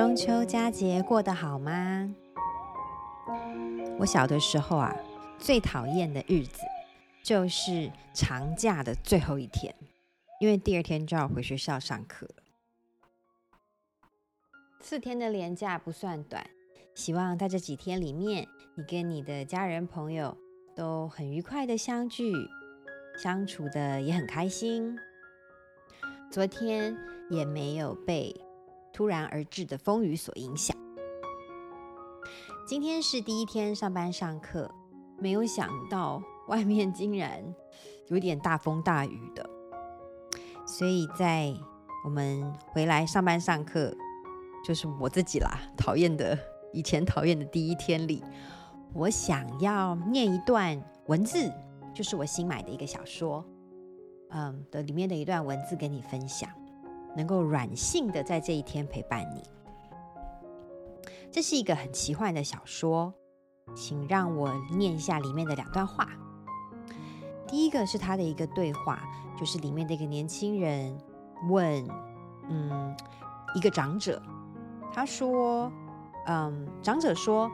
中秋佳节过得好吗？我小的时候啊，最讨厌的日子就是长假的最后一天，因为第二天就要回学校上课了。四天的连假不算短，希望在这几天里面，你跟你的家人朋友都很愉快的相聚，相处的也很开心。昨天也没有被突然而至的风雨所影响。今天是第一天上班上课，没有想到外面竟然有点大风大雨的，所以在我们回来上班上课，就是我自己啦，讨厌的以前讨厌的第一天里，我想要念一段文字，就是我新买的一个小说。嗯的里面的一段文字跟你分享，能够软性的在这一天陪伴你。这是一个很奇幻的小说，请让我念一下里面的两段话。第一个是他的一个对话，就是里面的一个年轻人问，嗯，一个长者，他说，嗯，长者说。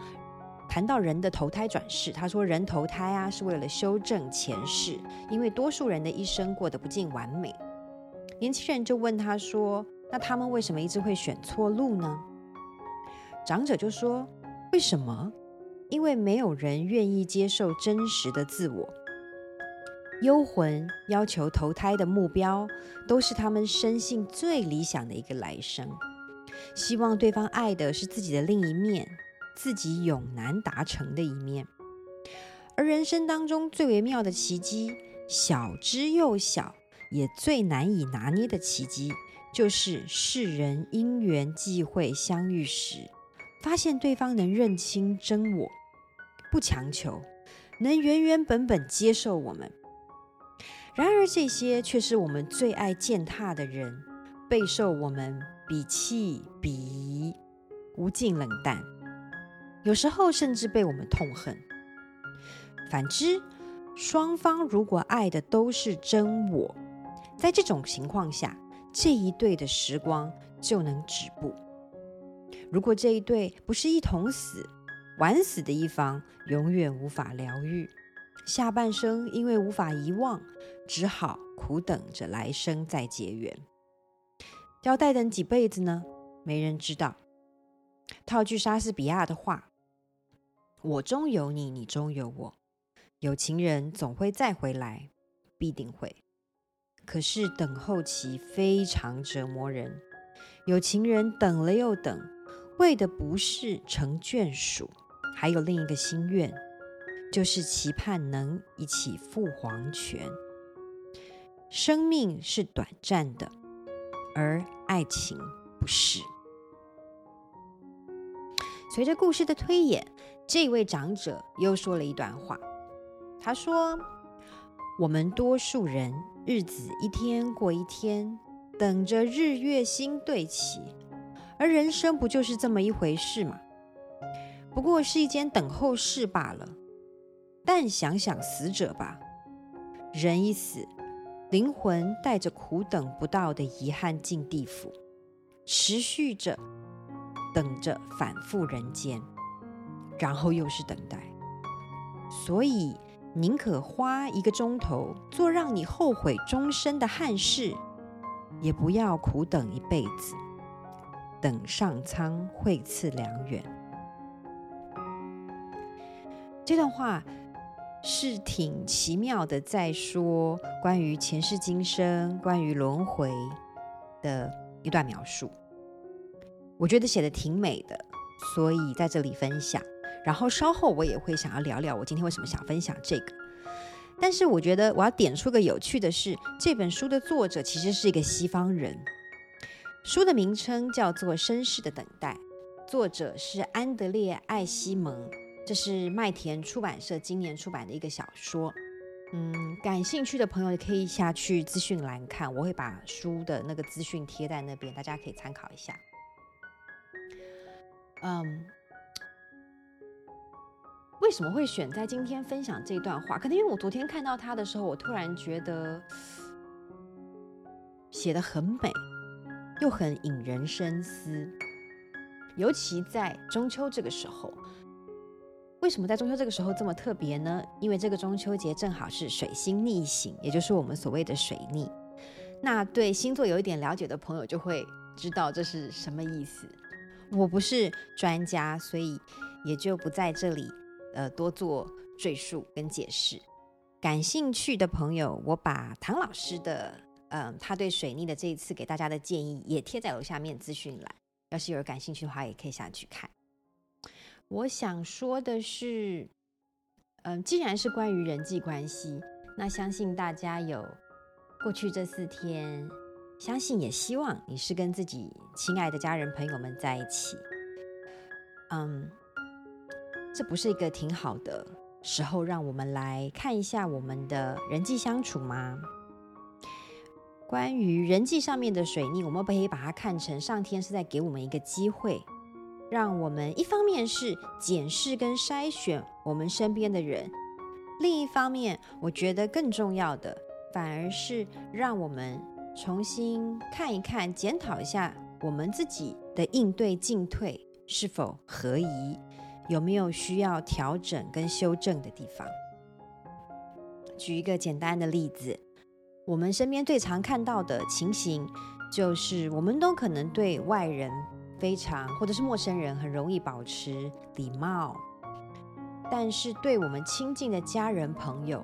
谈到人的投胎转世，他说人投胎啊是为了修正前世，因为多数人的一生过得不尽完美。年轻人就问他说：“那他们为什么一直会选错路呢？”长者就说：“为什么？因为没有人愿意接受真实的自我。幽魂要求投胎的目标，都是他们生性最理想的一个来生，希望对方爱的是自己的另一面。”自己永难达成的一面，而人生当中最为妙的奇迹，小之又小，也最难以拿捏的奇迹，就是世人因缘际会相遇时，发现对方能认清真我，不强求，能原原本本接受我们。然而这些却是我们最爱践踏的人，备受我们鄙弃、鄙夷、无尽冷淡。有时候甚至被我们痛恨。反之，双方如果爱的都是真我，在这种情况下，这一对的时光就能止步。如果这一对不是一同死，晚死的一方永远无法疗愈，下半生因为无法遗忘，只好苦等着来生再结缘。要待等几辈子呢？没人知道。套句莎士比亚的话。我中有你，你中有我，有情人总会再回来，必定会。可是等候期非常折磨人，有情人等了又等，为的不是成眷属，还有另一个心愿，就是期盼能一起赴黄泉。生命是短暂的，而爱情不是。随着故事的推演，这位长者又说了一段话。他说：“我们多数人日子一天过一天，等着日月星对齐，而人生不就是这么一回事吗？不过是一间等候室罢了。但想想死者吧，人一死，灵魂带着苦等不到的遗憾进地府，持续着。”等着反复人间，然后又是等待，所以宁可花一个钟头做让你后悔终身的憾事，也不要苦等一辈子，等上苍会赐良缘。这段话是挺奇妙的，在说关于前世今生、关于轮回的一段描述。我觉得写的挺美的，所以在这里分享。然后稍后我也会想要聊聊我今天为什么想分享这个。但是我觉得我要点出个有趣的是，这本书的作者其实是一个西方人。书的名称叫做《绅士的等待》，作者是安德烈·艾希蒙，这是麦田出版社今年出版的一个小说。嗯，感兴趣的朋友可以下去资讯栏看，我会把书的那个资讯贴在那边，大家可以参考一下。嗯为什么会选在今天分享这段话？可能因为我昨天看到它的时候，我突然觉得写得很美，又很引人深思。尤其在中秋这个时候。为什么在中秋这个时候这么特别呢？因为这个中秋节正好是水星逆行，也就是我们所谓的水逆。那对星座有一点了解的朋友就会知道这是什么意思。我不是专家，所以也就不在这里呃多做赘述跟解释。感兴趣的朋友，我把唐老师的嗯、他对水逆的这一次给大家的建议也贴在楼下面资讯栏，要是有人感兴趣的话，也可以下去看。我想说的是，嗯，既然是关于人际关系，那相信大家有过去这四天，相信也希望你是跟自己亲爱的家人朋友们在一起。嗯，这不是一个挺好的时候，让我们来看一下我们的人际相处吗？关于人际上面的水逆，我们不可以把它看成上天是在给我们一个机会。让我们一方面是检视跟筛选我们身边的人，另一方面，我觉得更重要的，反而是让我们重新看一看、检讨一下我们自己的应对进退是否合宜，有没有需要调整跟修正的地方。举一个简单的例子，我们身边最常看到的情形，就是我们都可能对外人。非常，或者是陌生人，很容易保持礼貌，但是对我们亲近的家人朋友，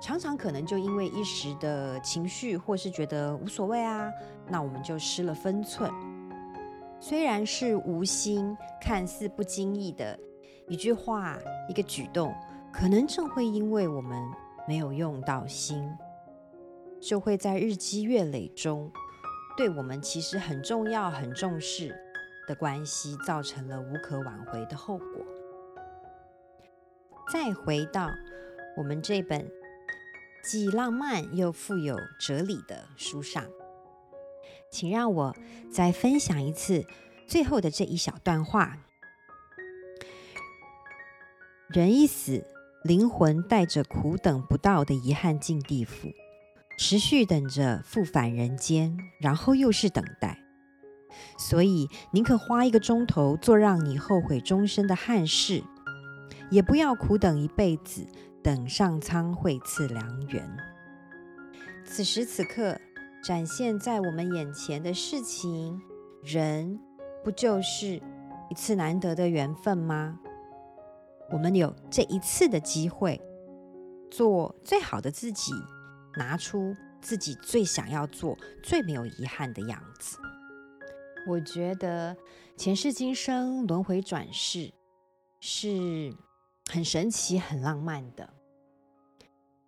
常常可能就因为一时的情绪，或是觉得无所谓啊，那我们就失了分寸。虽然是无心，看似不经意的一句话、一个举动，可能正会因为我们没有用到心，就会在日积月累中。对我们其实很重要、很重视的关系，造成了无可挽回的后果。再回到我们这本既浪漫又富有哲理的书上，请让我再分享一次最后的这一小段话：人一死，灵魂带着苦等不到的遗憾进地府。持续等着复返人间，然后又是等待，所以宁可花一个钟头做让你后悔终身的憾事，也不要苦等一辈子，等上苍会赐良缘。此时此刻展现在我们眼前的事情、人，不就是一次难得的缘分吗？我们有这一次的机会，做最好的自己。拿出自己最想要做、最没有遗憾的样子。我觉得前世今生轮回转世是很神奇、很浪漫的。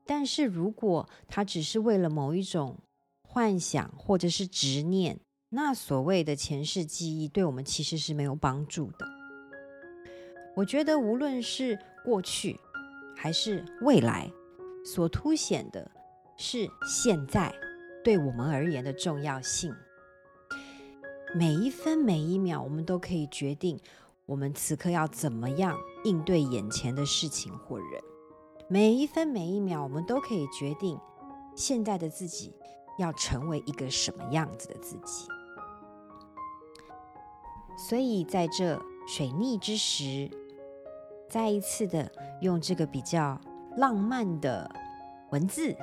但是如果它只是为了某一种幻想或者是执念，那所谓的前世记忆对我们其实是没有帮助的。我觉得无论是过去还是未来，所凸显的。是现在对我们而言的重要性。每一分每一秒，我们都可以决定我们此刻要怎么样应对眼前的事情或人。每一分每一秒，我们都可以决定现在的自己要成为一个什么样子的自己。所以，在这水逆之时，再一次的用这个比较浪漫的文字。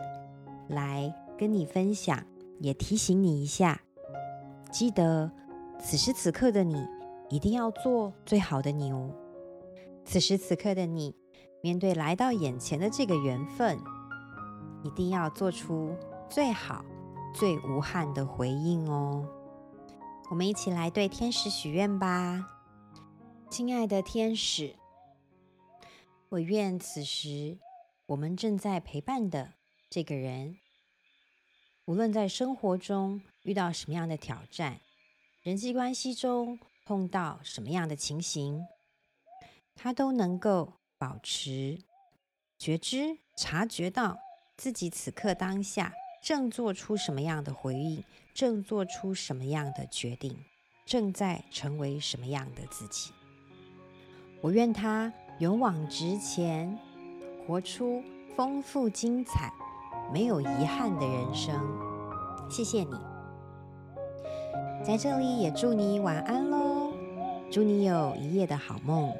来跟你分享，也提醒你一下，记得此时此刻的你一定要做最好的你哦。此时此刻的你，面对来到眼前的这个缘分，一定要做出最好、最无憾的回应哦。我们一起来对天使许愿吧，亲爱的天使，我愿此时我们正在陪伴的。这个人，无论在生活中遇到什么样的挑战，人际关系中碰到什么样的情形，他都能够保持觉知，察觉到自己此刻当下正做出什么样的回应，正做出什么样的决定，正在成为什么样的自己。我愿他勇往直前，活出丰富精彩。没有遗憾的人生，谢谢你。在这里也祝你晚安喽，祝你有一夜的好梦。